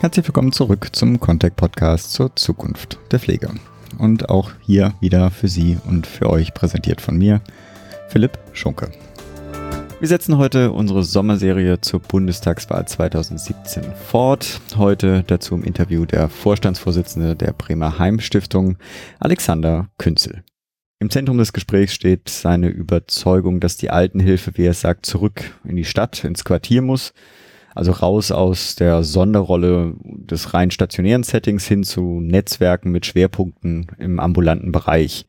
Herzlich willkommen zurück zum Contact Podcast zur Zukunft der Pflege. Und auch hier wieder für Sie und für euch präsentiert von mir, Philipp Schunke. Wir setzen heute unsere Sommerserie zur Bundestagswahl 2017 fort. Heute dazu im Interview der Vorstandsvorsitzende der Bremer Heimstiftung, Alexander Künzel. Im Zentrum des Gesprächs steht seine Überzeugung, dass die Altenhilfe, wie er sagt, zurück in die Stadt, ins Quartier muss. Also raus aus der Sonderrolle des rein stationären Settings hin zu Netzwerken mit Schwerpunkten im ambulanten Bereich.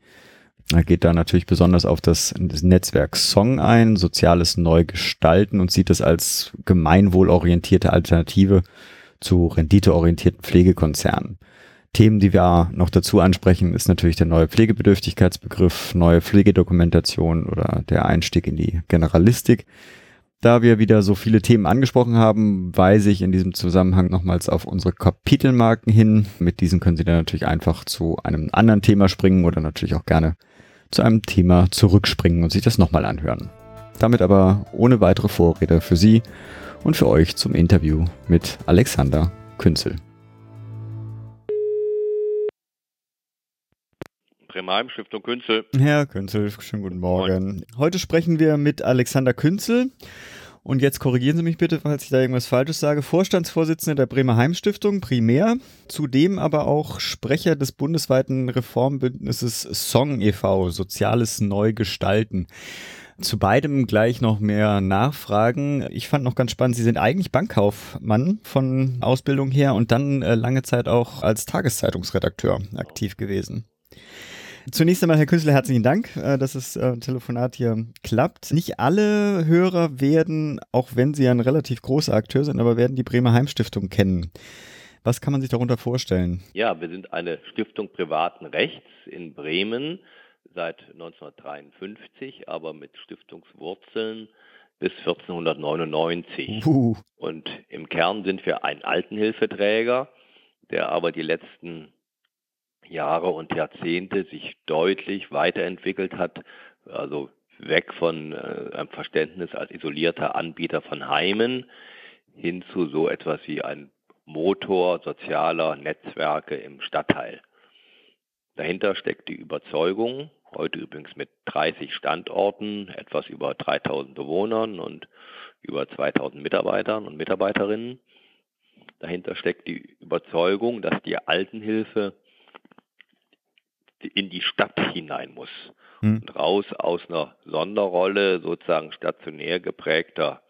Er geht da natürlich besonders auf das, Netzwerk Song ein, soziales Neugestalten und sieht es als gemeinwohlorientierte Alternative zu renditeorientierten Pflegekonzernen. Themen, die wir noch dazu ansprechen, ist natürlich der neue Pflegebedürftigkeitsbegriff, neue Pflegedokumentation oder der Einstieg in die Generalistik. Da wir wieder so viele Themen angesprochen haben, weise ich in diesem Zusammenhang nochmals auf unsere Kapitelmarken hin. Mit diesen können Sie dann natürlich einfach zu einem anderen Thema springen oder natürlich auch gerne zu einem Thema zurückspringen und sich das nochmal anhören. Damit aber ohne weitere Vorrede für Sie und für euch zum Interview mit Alexander Künzel. Bremerheim, Stiftung Künzel. Herr Künzel, schönen guten Morgen. Moin. Heute sprechen wir mit Alexander Künzel. Und jetzt korrigieren Sie mich bitte, falls ich da irgendwas Falsches sage. Vorstandsvorsitzender der Bremer Heimstiftung, primär. Zudem aber auch Sprecher des bundesweiten Reformbündnisses Song e.V., Soziales Neugestalten. Zu beidem gleich noch mehr Nachfragen. Ich fand noch ganz spannend, Sie sind eigentlich Bankkaufmann von Ausbildung her und dann äh, lange Zeit auch als Tageszeitungsredakteur aktiv gewesen. Zunächst einmal, Herr Künstler, herzlichen Dank, äh, dass das äh, Telefonat hier klappt. Nicht alle Hörer werden, auch wenn sie ein relativ großer Akteur sind, aber werden die Bremer Heimstiftung kennen. Was kann man sich darunter vorstellen? Ja, wir sind eine Stiftung privaten Rechts in Bremen seit 1953, aber mit Stiftungswurzeln bis 1499. Uh. Und im Kern sind wir ein Altenhilfeträger, der aber die letzten Jahre und Jahrzehnte sich deutlich weiterentwickelt hat, also weg von äh, einem Verständnis als isolierter Anbieter von Heimen hin zu so etwas wie ein Motor sozialer Netzwerke im Stadtteil. Dahinter steckt die Überzeugung, heute übrigens mit 30 Standorten, etwas über 3000 Bewohnern und über 2000 Mitarbeitern und Mitarbeiterinnen. Dahinter steckt die Überzeugung, dass die Altenhilfe in die Stadt hinein muss. Hm. Und raus aus einer Sonderrolle sozusagen stationär geprägter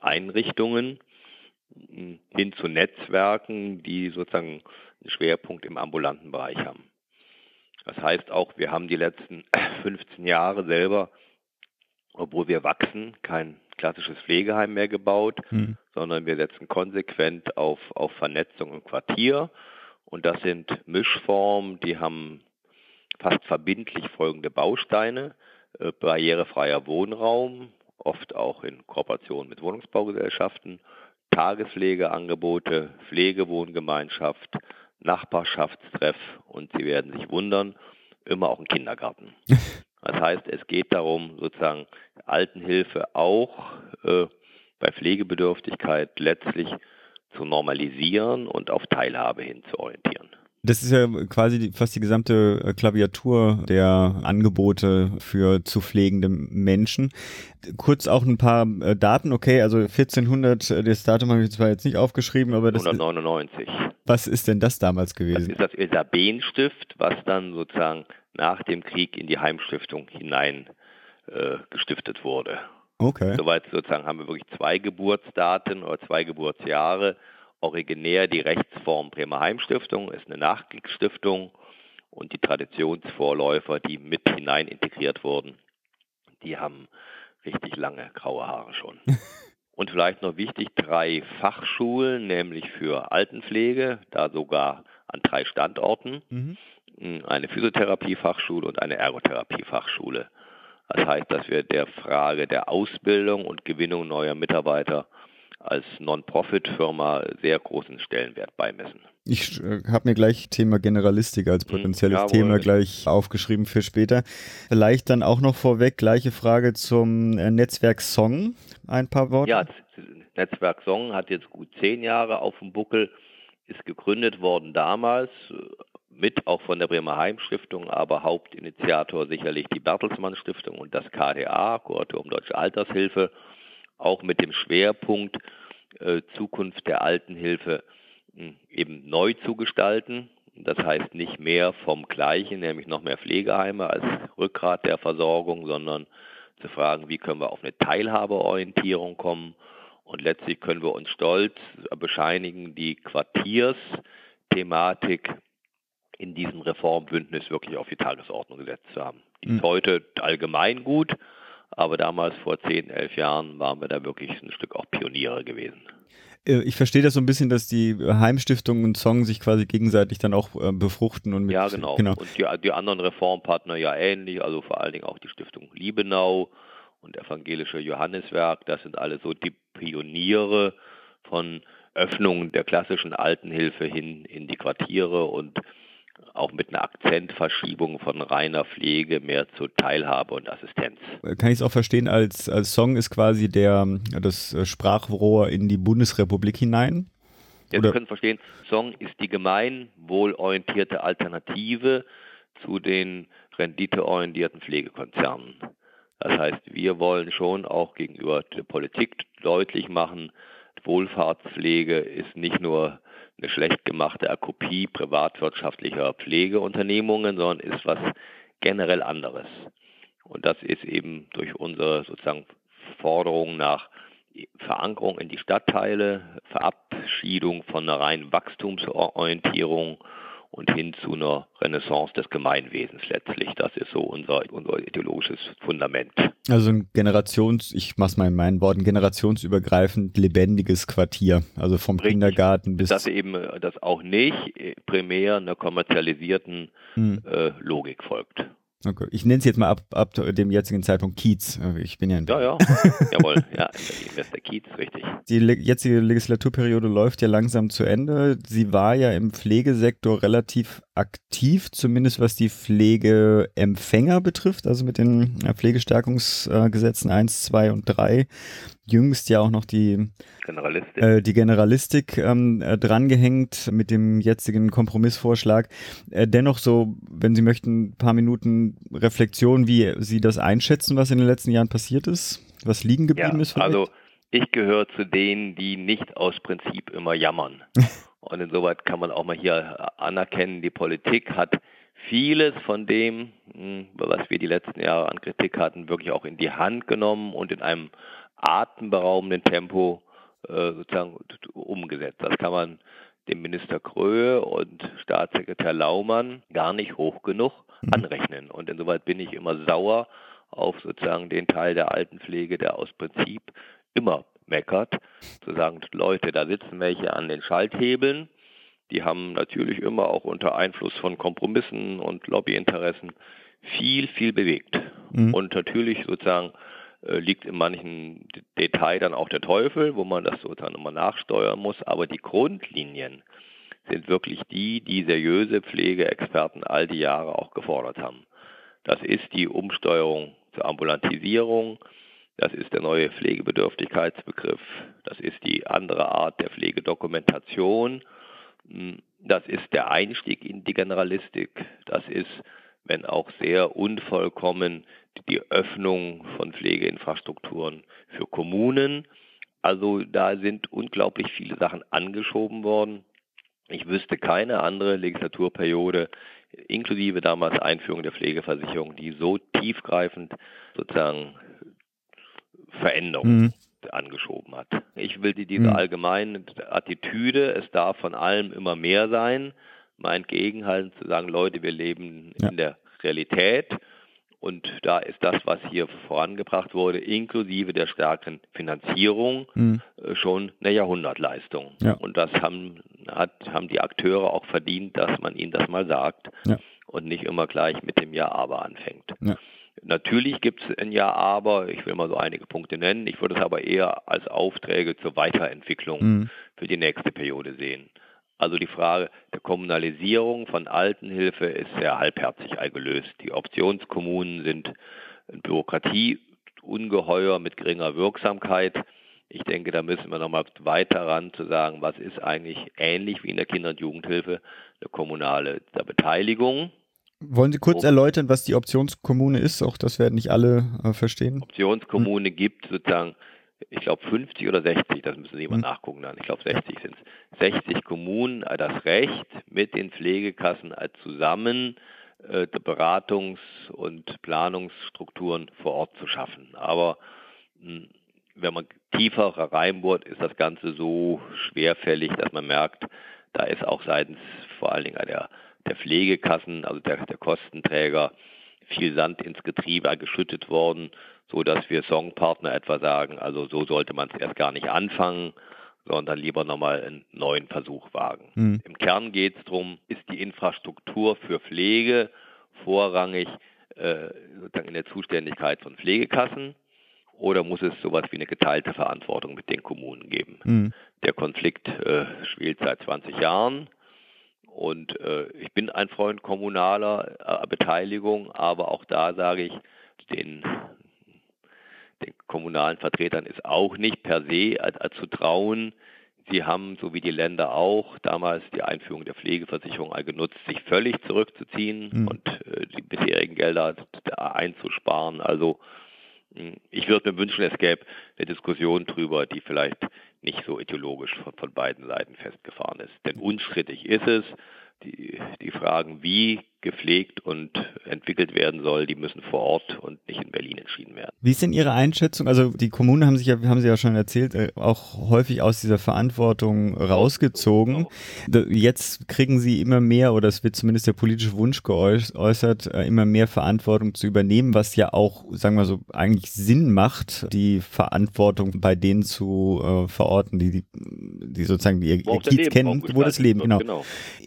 Einrichtungen hm, hin zu Netzwerken, die sozusagen einen Schwerpunkt im ambulanten Bereich haben. Das heißt auch, wir haben die letzten 15 Jahre selber, obwohl wir wachsen, kein klassisches Pflegeheim mehr gebaut, hm. sondern wir setzen konsequent auf, auf Vernetzung im Quartier. Und das sind Mischformen, die haben fast verbindlich folgende Bausteine. Äh, barrierefreier Wohnraum, oft auch in Kooperation mit Wohnungsbaugesellschaften, Tagespflegeangebote, Pflegewohngemeinschaft, Nachbarschaftstreff und Sie werden sich wundern, immer auch ein Kindergarten. Das heißt, es geht darum, sozusagen Altenhilfe auch äh, bei Pflegebedürftigkeit letztlich zu normalisieren und auf Teilhabe hin zu orientieren. Das ist ja quasi die, fast die gesamte äh, Klaviatur der Angebote für zu pflegende Menschen. Kurz auch ein paar äh, Daten, okay, also 1400, äh, das Datum habe ich zwar jetzt nicht aufgeschrieben, aber das 199. was ist denn das damals gewesen? Das ist das Elisabeth-Stift, was dann sozusagen nach dem Krieg in die Heimstiftung hinein äh, gestiftet wurde. Okay. Soweit sozusagen haben wir wirklich zwei Geburtsdaten oder zwei Geburtsjahre Originär die Rechtsform Bremer Heimstiftung ist eine Nachkriegsstiftung und die Traditionsvorläufer, die mit hinein integriert wurden, die haben richtig lange graue Haare schon. Und vielleicht noch wichtig, drei Fachschulen, nämlich für Altenpflege, da sogar an drei Standorten, mhm. eine Physiotherapiefachschule und eine Ergotherapiefachschule. Das heißt, dass wir der Frage der Ausbildung und Gewinnung neuer Mitarbeiter als Non-Profit-Firma sehr großen Stellenwert beimessen. Ich äh, habe mir gleich Thema Generalistik als mhm. potenzielles Jawohl. Thema gleich aufgeschrieben für später. Vielleicht dann auch noch vorweg gleiche Frage zum äh, Netzwerk Song. Ein paar Worte. Ja, Netzwerk Song hat jetzt gut zehn Jahre auf dem Buckel, ist gegründet worden damals mit auch von der Bremer Heimstiftung, aber Hauptinitiator sicherlich die Bertelsmann Stiftung und das KDA, Kuratorium Deutsche Altershilfe, auch mit dem Schwerpunkt äh, Zukunft der Altenhilfe äh, eben neu zu gestalten. Das heißt nicht mehr vom Gleichen, nämlich noch mehr Pflegeheime als Rückgrat der Versorgung, sondern zu fragen, wie können wir auf eine Teilhabeorientierung kommen. Und letztlich können wir uns stolz bescheinigen, die Quartiersthematik in diesem Reformbündnis wirklich auf die Tagesordnung gesetzt zu haben. Die ist mhm. heute allgemein gut, aber damals vor 10, 11 Jahren waren wir da wirklich ein Stück auch Pioniere gewesen. Äh, ich verstehe das so ein bisschen, dass die Heimstiftung und Song sich quasi gegenseitig dann auch äh, befruchten und mit, Ja, genau. genau. Und die, die, anderen Reformpartner ja ähnlich, also vor allen Dingen auch die Stiftung Liebenau und Evangelische Johanneswerk, das sind alle so die Pioniere von Öffnung der klassischen Altenhilfe hin in die Quartiere und auch mit einer Akzentverschiebung von reiner Pflege mehr zu Teilhabe und Assistenz. Kann ich es auch verstehen, als, als Song ist quasi der, das Sprachrohr in die Bundesrepublik hinein? Ja, Sie können verstehen, Song ist die gemeinwohlorientierte Alternative zu den renditeorientierten Pflegekonzernen. Das heißt, wir wollen schon auch gegenüber der Politik deutlich machen, Wohlfahrtspflege ist nicht nur eine schlecht gemachte Kopie privatwirtschaftlicher Pflegeunternehmungen, sondern ist was generell anderes. Und das ist eben durch unsere sozusagen Forderung nach Verankerung in die Stadtteile, Verabschiedung von einer reinen Wachstumsorientierung und hin zu einer Renaissance des Gemeinwesens letztlich. Das ist so unser, unser ideologisches Fundament. Also ein Generations, ich mach's mal in meinen Worten, generationsübergreifend lebendiges Quartier. Also vom Richtig. Kindergarten bis. Dass eben das auch nicht primär einer kommerzialisierten hm. äh, Logik folgt. Okay. Ich nenne es jetzt mal ab, ab dem jetzigen Zeitpunkt Kiez. Äh, ich bin ja in Ja, ja, jawohl. Ja, in Berlin ist der Kiez, richtig. Die jetzige Legislaturperiode läuft ja langsam zu Ende. Sie war ja im Pflegesektor relativ aktiv, zumindest was die Pflegeempfänger betrifft, also mit den äh, Pflegestärkungsgesetzen 1, 2 und 3. Jüngst ja auch noch die Generalistik, äh, die Generalistik ähm, äh, drangehängt mit dem jetzigen Kompromissvorschlag. Äh, dennoch so, wenn Sie möchten, ein paar Minuten Reflexion, wie Sie das einschätzen, was in den letzten Jahren passiert ist, was liegen geblieben ja, ist. Vielleicht? Also ich gehöre zu denen, die nicht aus Prinzip immer jammern. Und insoweit kann man auch mal hier anerkennen, die Politik hat vieles von dem, hm, was wir die letzten Jahre an Kritik hatten, wirklich auch in die Hand genommen und in einem atemberaubenden Tempo äh, sozusagen umgesetzt. Das kann man dem Minister Kröhe und Staatssekretär Laumann gar nicht hoch genug mhm. anrechnen. Und insoweit bin ich immer sauer auf sozusagen den Teil der Altenpflege, der aus Prinzip immer meckert, zu sagen, Leute, da sitzen welche an den Schalthebeln, die haben natürlich immer auch unter Einfluss von Kompromissen und Lobbyinteressen viel, viel bewegt. Mhm. Und natürlich sozusagen äh, liegt in manchen Detail dann auch der Teufel, wo man das sozusagen immer nachsteuern muss, aber die Grundlinien sind wirklich die, die seriöse Pflegeexperten all die Jahre auch gefordert haben. Das ist die Umsteuerung zur Ambulantisierung, das ist der neue Pflegebedürftigkeitsbegriff. Das ist die andere Art der Pflegedokumentation. Hm, das ist der Einstieg in die Generalistik. Das ist, wenn auch sehr unvollkommen, die Öffnung von Pflegeinfrastrukturen für Kommunen. Also da sind unglaublich viele Sachen angeschoben worden. Ich wüsste keine andere Legislaturperiode, inklusive damals Einführung der Pflegeversicherung, die so tiefgreifend sozusagen Veränderung mhm. angeschoben hat. Ich will diese mhm. allgemeine Attitüde, es darf von allem immer mehr sein, mein Gegenhalten zu sagen, Leute, wir leben ja. in der Realität und da ist das, was hier vorangebracht wurde, inklusive der stärkeren Finanzierung, mhm. Äh, schon eine Jahrhundertleistung. Ja. Und das haben, hat, haben die Akteure auch verdient, dass man ihnen das mal sagt ja. und nicht immer gleich mit dem Ja, aber anfängt. Ja. Natürlich gibt es ein Ja, aber, ich will mal so einige Punkte nennen. Ich würde es aber eher als Aufträge zur Weiterentwicklung mhm. für die nächste Periode sehen. Also die Frage der Kommunalisierung von Altenhilfe ist sehr halbherzig gelöst. Die Optionskommunen sind ein Bürokratieungeheuer mit geringer Wirksamkeit. Ich denke, da müssen wir nochmal weiter ran zu sagen, was ist eigentlich ähnlich wie in der Kinder- und Jugendhilfe eine kommunale Beteiligung. Wollen Sie kurz erläutern, was die Optionskommune ist? Auch das werden nicht alle äh, verstehen. Optionskommune hm. gibt sozusagen, ich glaube 50 oder 60, das müssen Sie mal hm. nachgucken dann. Ich glaube 60 sind es. 60 Kommunen äh, das Recht, mit den Pflegekassen äh, zusammen äh, Beratungs- und Planungsstrukturen vor Ort zu schaffen. Aber mh, hm, wenn man tiefer reinbohrt, ist das Ganze so schwerfällig, dass man merkt, da ist auch seitens vor allen Dingen der, der Pflegekassen, also der, der Kostenträger, viel Sand ins Getriebe geschüttet worden, so dass wir Songpartner etwa sagen, also so sollte man es erst gar nicht anfangen, sondern lieber nochmal einen neuen Versuch wagen. Mhm. Im Kern geht es darum, ist die Infrastruktur für Pflege vorrangig äh, sozusagen in der Zuständigkeit von Pflegekassen oder muss es sowas wie eine geteilte Verantwortung mit den Kommunen geben? Mhm. Der Konflikt äh, schwelt seit 20 Jahren und äh, ich bin ein Freund kommunaler äh, Beteiligung, aber auch da sage ich, den, den kommunalen Vertretern ist auch nicht per se äh, zu trauen. Sie haben, so wie die Länder auch, damals die Einführung der Pflegeversicherung genutzt, sich völlig zurückzuziehen mhm. und äh, die bisherigen Gelder einzusparen. Also ich würde mir wünschen, es gäbe eine Diskussion darüber, die vielleicht nicht so ideologisch von, von beiden Seiten festgefahren ist. Denn unstrittig ist es, die, die Fragen, wie gepflegt und entwickelt werden soll, die müssen vor Ort und nicht in Berlin entschieden werden. Wie ist denn Ihre Einschätzung? Also die Kommunen haben sich ja, haben Sie ja schon erzählt, äh, auch häufig aus dieser Verantwortung rausgezogen. Jetzt kriegen sie immer mehr, oder es wird zumindest der politische Wunsch geäußert, äh, immer mehr Verantwortung zu übernehmen, was ja auch, sagen wir so, eigentlich Sinn macht, die Verantwortung bei denen zu äh, verorten, die, die, die sozusagen ihr, ihr Kiez kennen, wo das Leben, genau. genau.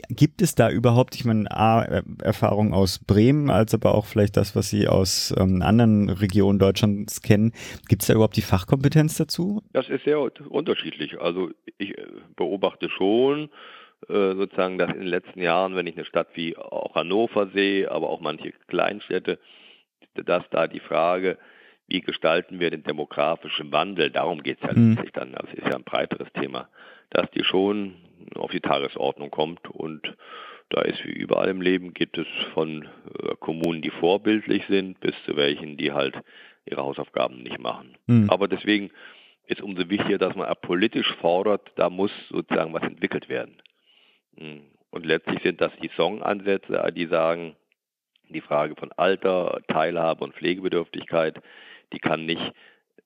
Gibt es da überhaupt, ich meine, A, Erfahrung aus Bremen, als aber auch vielleicht das, was Sie aus ähm, anderen Regionen Deutschlands kennen. Gibt es da überhaupt die Fachkompetenz dazu? Das ist sehr unterschiedlich. Also ich äh, beobachte schon, äh, sozusagen, dass in den letzten Jahren, wenn ich eine Stadt wie auch Hannover sehe, aber auch manche Kleinstädte, dass da die Frage, wie gestalten wir den demografischen Wandel, darum geht es ja mhm. letztlich dann, das ist ja ein breiteres Thema, dass die schon auf die Tagesordnung kommt und da ist wie überall im Leben, gibt es von äh, Kommunen, die vorbildlich sind, bis zu welchen, die halt ihre Hausaufgaben nicht machen. Mhm. Aber deswegen ist umso wichtiger, dass man politisch fordert, da muss sozusagen was entwickelt werden. Hm. Und letztlich sind das die Song-Ansätze, die sagen, die Frage von Alter, Teilhabe und Pflegebedürftigkeit, die kann nicht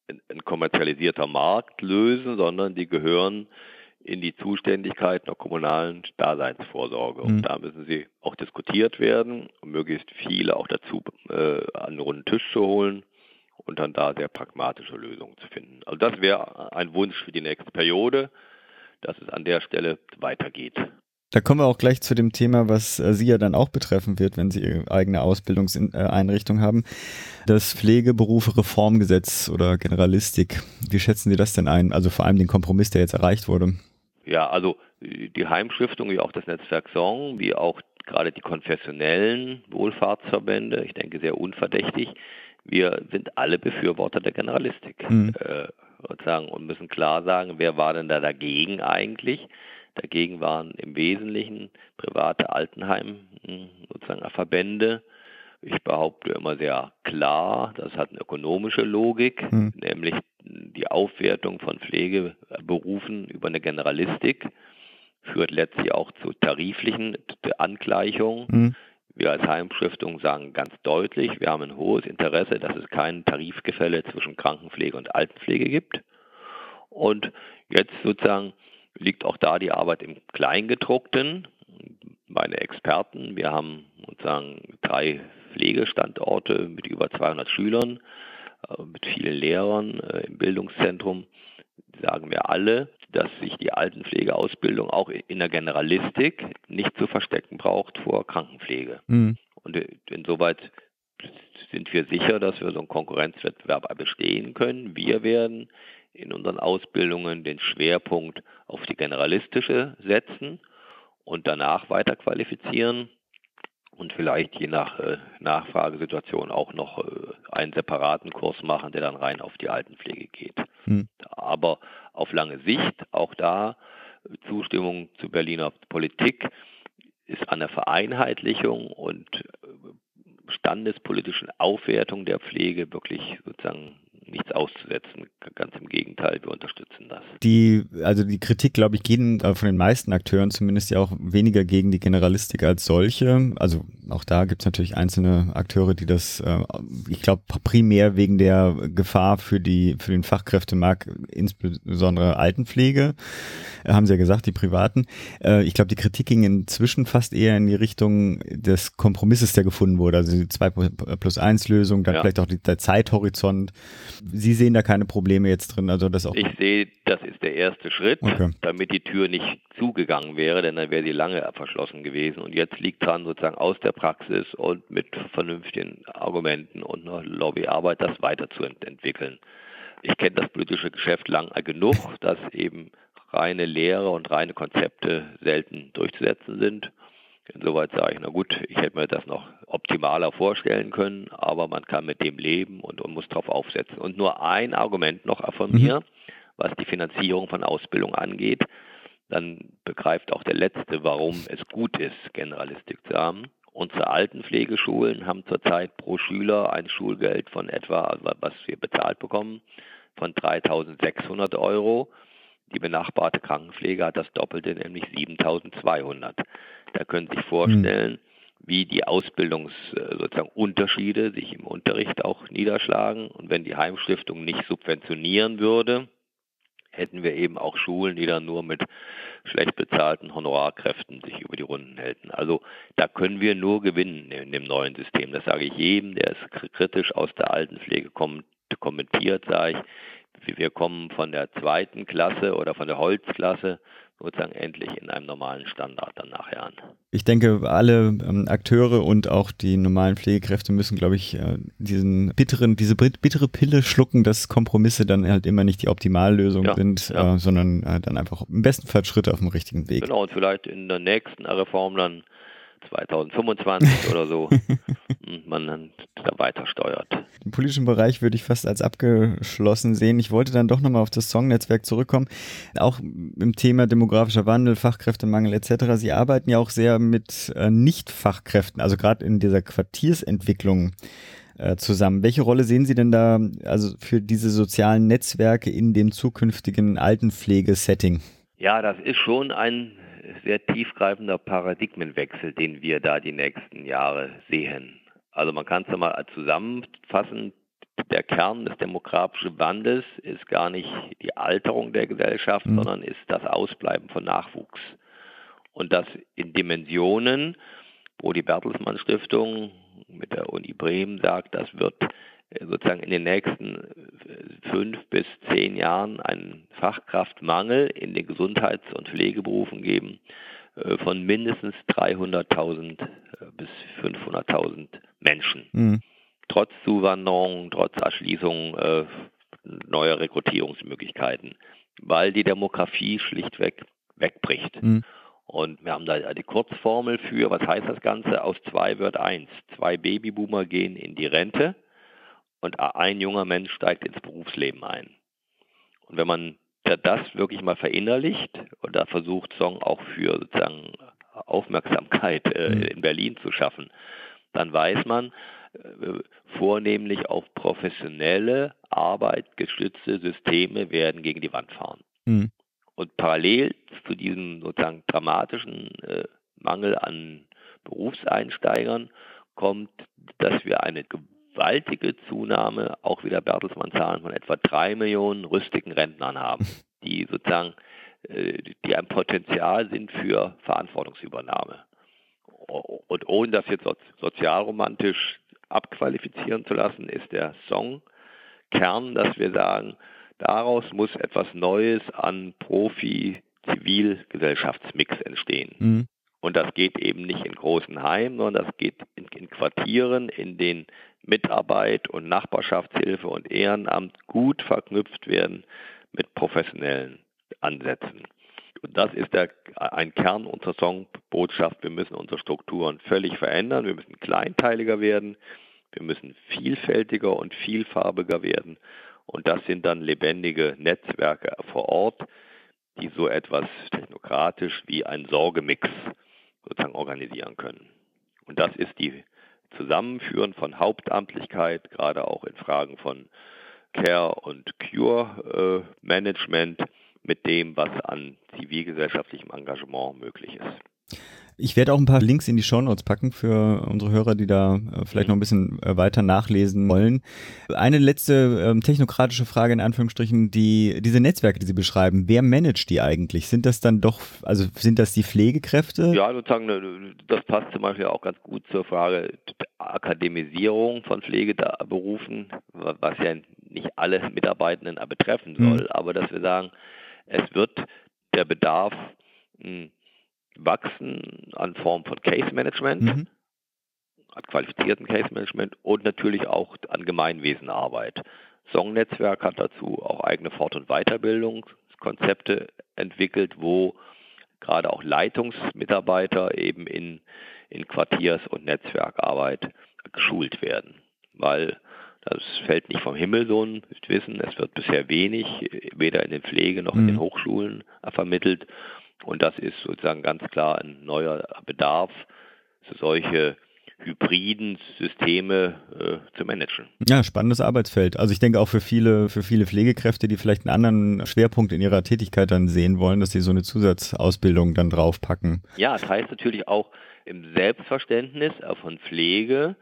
ein kommerzialisierter Markt lösen, sondern die gehören in die Zuständigkeit einer kommunalen Daseinsvorsorge. Und mhm. da müssen sie auch diskutiert werden, um möglichst viele auch dazu äh, an einen runden Tisch zu holen und dann da sehr pragmatische Lösungen zu finden. Also das wäre ein Wunsch für die nächste Periode, dass es an der Stelle weitergeht. Da kommen wir auch gleich zu dem Thema, was äh, Sie ja dann auch betreffen wird, wenn Sie Ihre eigene Ausbildungseinrichtung haben. Das Pflegeberufe Reformgesetz oder Generalistik. Wie schätzen Sie das denn ein? Also vor allem den Kompromiss, der jetzt erreicht wurde. Ja, also die Heimstiftung, wie auch das Netzwerk Song, wie auch gerade die konfessionellen Wohlfahrtsverbände, ich denke sehr unverdächtig, wir sind alle Befürworter der Generalistik mhm. äh, und, sagen, und müssen klar sagen, wer war denn da dagegen eigentlich? Dagegen waren im Wesentlichen private Altenheim hm, sozusagen Verbände. Ich behaupte immer sehr klar, das hat eine ökonomische Logik, mhm. nämlich die Aufwertung von Pflegeberufen über eine Generalistik führt letztlich auch zu tariflichen Angleichungen. Mhm. Wir als Heimstiftung sagen ganz deutlich, wir haben ein hohes Interesse, dass es kein Tarifgefälle zwischen Krankenpflege und Altenpflege gibt. Und jetzt sozusagen liegt auch da die Arbeit im Kleingedruckten. Meine Experten, wir haben sozusagen drei Pflegestandorte mit über 200 Schülern mit vielen Lehrern äh, im Bildungszentrum sagen wir alle, dass sich die Altenpflegeausbildung auch in der Generalistik nicht zu verstecken braucht vor Krankenpflege. Mhm. Und äh, insoweit sind wir sicher, dass wir so einen Konkurrenzwettbewerb bestehen können. Wir werden in unseren Ausbildungen den Schwerpunkt auf die generalistische setzen und danach weiter qualifizieren und vielleicht je nach äh, Nachfragesituation auch noch äh, einen separaten Kurs machen, der dann rein auf die Altenpflege geht. Hm. Aber auf lange Sicht, auch da Zustimmung zu Berliner Politik, ist an der Vereinheitlichung und standespolitischen Aufwertung der Pflege wirklich sozusagen nichts auszusetzen. Ganz im Gegenteil, wir unterstützen das. Die, also die Kritik, glaube ich, gehen äh, von den meisten Akteuren zumindest ja auch weniger gegen die Generalistik als solche. Also auch da gibt es natürlich einzelne Akteure, die das, äh, ich glaube, primär wegen der Gefahr für die, für den Fachkräftemarkt, insbesondere Altenpflege, äh, haben sie ja gesagt, die Privaten. Ich glaube, die Kritik ging inzwischen fast eher in die Richtung des Kompromisses, der gefunden wurde. Also die 2 plus 1 Lösung, dann ja. vielleicht auch der Zeithorizont. Sie sehen da keine Probleme jetzt drin, also das auch. Ich sehe, das ist der erste Schritt, okay. damit die Tür nicht zugegangen wäre, denn dann wäre sie lange verschlossen gewesen. Und jetzt liegt dran, sozusagen aus der Praxis und mit vernünftigen Argumenten und einer Lobbyarbeit das weiterzuentwickeln. Ich kenne das politische Geschäft lang genug, dass eben reine Lehre und reine Konzepte selten durchzusetzen sind. Insoweit sage ich, na gut, ich hätte mir das noch optimaler vorstellen können, aber man kann mit dem leben und, und muss darauf aufsetzen. Und nur ein Argument noch von mhm. mir, was die Finanzierung von Ausbildung angeht. Dann begreift auch der Letzte, warum es gut ist, Generalistik zu haben. Unsere Altenpflegeschulen haben zurzeit pro Schüler ein Schulgeld von etwa, was wir bezahlt bekommen, von 3.600 Euro. Die benachbarte Krankenpflege hat das Doppelte, nämlich 7.200. Da können Sie sich vorstellen, mhm. wie die Ausbildungsunterschiede sich im Unterricht auch niederschlagen. Und wenn die Heimstiftung nicht subventionieren würde, hätten wir eben auch Schulen, die dann nur mit schlecht bezahlten Honorarkräften sich über die Runden hätten. Also da können wir nur gewinnen in dem neuen System. Das sage ich jedem, der es kritisch aus der Altenpflege kommt, kommentiert, sage ich, wir kommen von der zweiten Klasse oder von der Holzklasse sozusagen endlich in einem normalen Standard dann nachher an. Ich denke, alle ähm, Akteure und auch die normalen Pflegekräfte müssen, glaube ich, äh, diesen bitteren, diese bittere Pille schlucken, dass Kompromisse dann halt immer nicht die Optimallösung ja, sind, ja. Äh, sondern äh, dann einfach im besten Fall Schritte auf dem richtigen Weg. Genau, und vielleicht in der nächsten Reform dann 2025 oder so man dann da weiter steuert. Den politischen Bereich würde ich fast als abgeschlossen sehen. Ich wollte dann doch nochmal auf das Songnetzwerk zurückkommen. Auch im Thema demografischer Wandel, Fachkräftemangel etc. Sie arbeiten ja auch sehr mit äh, Nicht-Fachkräften, also gerade in dieser Quartiersentwicklung äh, zusammen. Welche Rolle sehen Sie denn da also für diese sozialen Netzwerke in dem zukünftigen Altenpflegesetting? Ja, das ist schon ein sehr tiefgreifender Paradigmenwechsel, den wir da die nächsten Jahre sehen. Also man kann es ja mal zusammenfassen, der Kern des demografischen Wandels ist gar nicht die Alterung der Gesellschaft, mhm. sondern ist das Ausbleiben von Nachwuchs. Und das in Dimensionen, wo die Bertelsmann Stiftung mit der Uni Bremen sagt, das wird sozusagen in den nächsten äh, fünf bis zehn Jahren einen Fachkraftmangel in den Gesundheits- und Pflegeberufen geben äh, von mindestens 300.000 äh, bis 500.000 Menschen. Mhm. Trotz Zuwanderung, trotz Erschließung äh, neuer Rekrutierungsmöglichkeiten, weil die Demografie schlichtweg wegbricht. Mhm. Und wir haben da die Kurzformel für, was heißt das Ganze? Aus zwei wird eins. Zwei Babyboomer gehen in die Rente und ein junger Mensch steigt ins Berufsleben ein. Und wenn man das wirklich mal verinnerlicht und da versucht, Song auch für sozusagen Aufmerksamkeit äh, mhm. in Berlin zu schaffen, dann weiß man, äh, vornehmlich auf professionelle, arbeitgestützte Systeme werden gegen die Wand fahren. Mhm. Und parallel zu diesem sozusagen dramatischen äh, Mangel an Berufseinsteigern kommt, dass wir eine gewaltige Zunahme auch wieder Bertelsmann-Zahlen von etwa drei Millionen rüstigen Rentnern haben, die sozusagen äh, die ein Potenzial sind für Verantwortungsübernahme. Und ohne das jetzt sozialromantisch abqualifizieren zu lassen, ist der Songkern, dass wir sagen, daraus muss etwas Neues an Profi-Zivilgesellschaftsmix entstehen. Mhm. Und das geht eben nicht in großen Heimen, sondern das geht in, in Quartieren, in denen Mitarbeit und Nachbarschaftshilfe und Ehrenamt gut verknüpft werden mit professionellen Ansätzen. Und das ist der, ein Kern unserer Songbotschaft. Wir müssen unsere Strukturen völlig verändern. Wir müssen kleinteiliger werden. Wir müssen vielfältiger und vielfarbiger werden. Und das sind dann lebendige Netzwerke vor Ort, die so etwas technokratisch wie ein Sorgemix sozusagen organisieren können. Und das ist die Zusammenführen von Hauptamtlichkeit, gerade auch in Fragen von Care und Cure äh, Management mit dem, was an zivilgesellschaftlichem Engagement möglich ist. Ich werde auch ein paar Links in die Shownotes packen für unsere Hörer, die da äh, vielleicht noch ein bisschen äh, weiter nachlesen wollen. Eine letzte ähm, technokratische Frage in Anführungsstrichen, die diese Netzwerke, die Sie beschreiben, wer managt die eigentlich? Sind das dann doch, also sind das die Pflegekräfte? Ja, sozusagen, ne, das passt zum Beispiel auch ganz gut zur Frage der Akademisierung von Pflegeberufen, was ja nicht alle Mitarbeitenden betreffen soll, mhm. aber dass wir sagen, es wird der Bedarf mh, hm, wachsen an Form von Case Management, mhm. an qualifizierten Case Management und natürlich auch an Gemeinwesenarbeit. Song-Netzwerk hat dazu auch eigene Fort- und Weiterbildungskonzepte entwickelt, wo gerade auch Leitungsmitarbeiter eben in, in Quartiers- und Netzwerkarbeit geschult werden. Weil das fällt nicht vom Himmel, so ein Wissen. Es wird bisher wenig, weder in den Pflege noch in den mhm. Hochschulen vermittelt. Und das ist sozusagen ganz klar ein neuer Bedarf, solche hybriden Systeme äh, zu managen. Ja, spannendes Arbeitsfeld. Also ich denke auch für viele, für viele Pflegekräfte, die vielleicht einen anderen Schwerpunkt in ihrer Tätigkeit dann sehen wollen, dass sie so eine Zusatzausbildung dann draufpacken. Ja, das heißt natürlich auch im Selbstverständnis von Pflege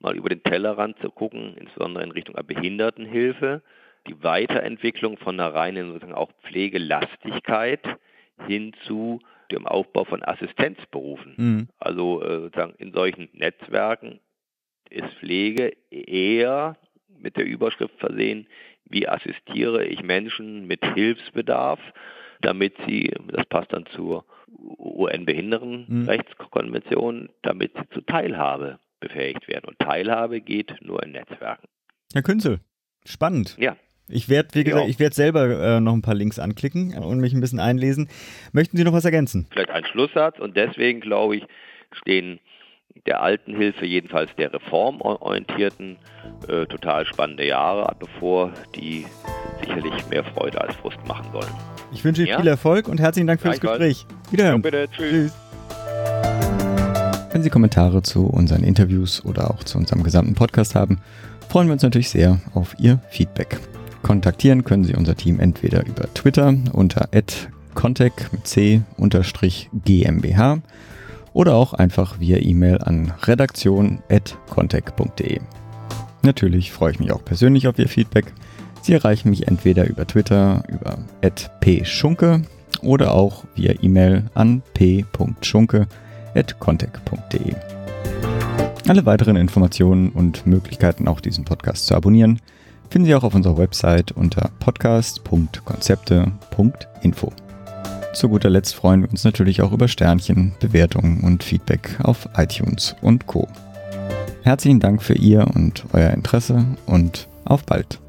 mal über den Tellerrand zu gucken, insbesondere in Richtung Behindertenhilfe, die Weiterentwicklung von einer reinen sozusagen auch Pflegelastigkeit hin zu dem Aufbau von Assistenzberufen. Mhm. Also äh, sozusagen in solchen Netzwerken ist Pflege eher mit der Überschrift versehen, wie assistiere ich Menschen mit Hilfsbedarf, damit sie, das passt dann zur UN-Behindertenrechtskonvention, mhm. damit sie zur Teilhabe befähigt werden. Und Teilhabe geht nur in Netzwerken. Herr Künzel, spannend. Ja. Ich werde, wie gesagt, ja. ich werde selber äh, noch ein paar Links anklicken und mich ein bisschen einlesen. Möchten Sie noch was ergänzen? Vielleicht ein Schlusssatz und deswegen glaube ich, stehen der Altenhilfe, jedenfalls der reformorientierten, äh, total spannende Jahre bevor, die sicherlich mehr Freude als Frust machen sollen. Ich wünsche Ihnen ja? viel Erfolg und herzlichen Dank für das Gespräch. Wiederhören. Ja, bitte. Tschüss. Tschüss. Wenn Sie Kommentare zu unseren Interviews oder auch zu unserem gesamten Podcast haben, freuen wir uns natürlich sehr auf Ihr Feedback. Kontaktieren können Sie unser Team entweder über Twitter unter contact GmbH oder auch einfach via E-Mail an redaktion.contact.de. Natürlich freue ich mich auch persönlich auf Ihr Feedback. Sie erreichen mich entweder über Twitter über @pschunke oder auch via E-Mail an p.schunke@contact.de. Alle weiteren Informationen und Möglichkeiten, auch diesen Podcast zu abonnieren, finden Sie auch auf unserer Website unter podcast.konzepte.info. Zu guter Letzt freuen wir uns natürlich auch über Sternchen, Bewertungen und Feedback auf iTunes und Co. Herzlichen Dank für Ihr und euer Interesse und auf bald.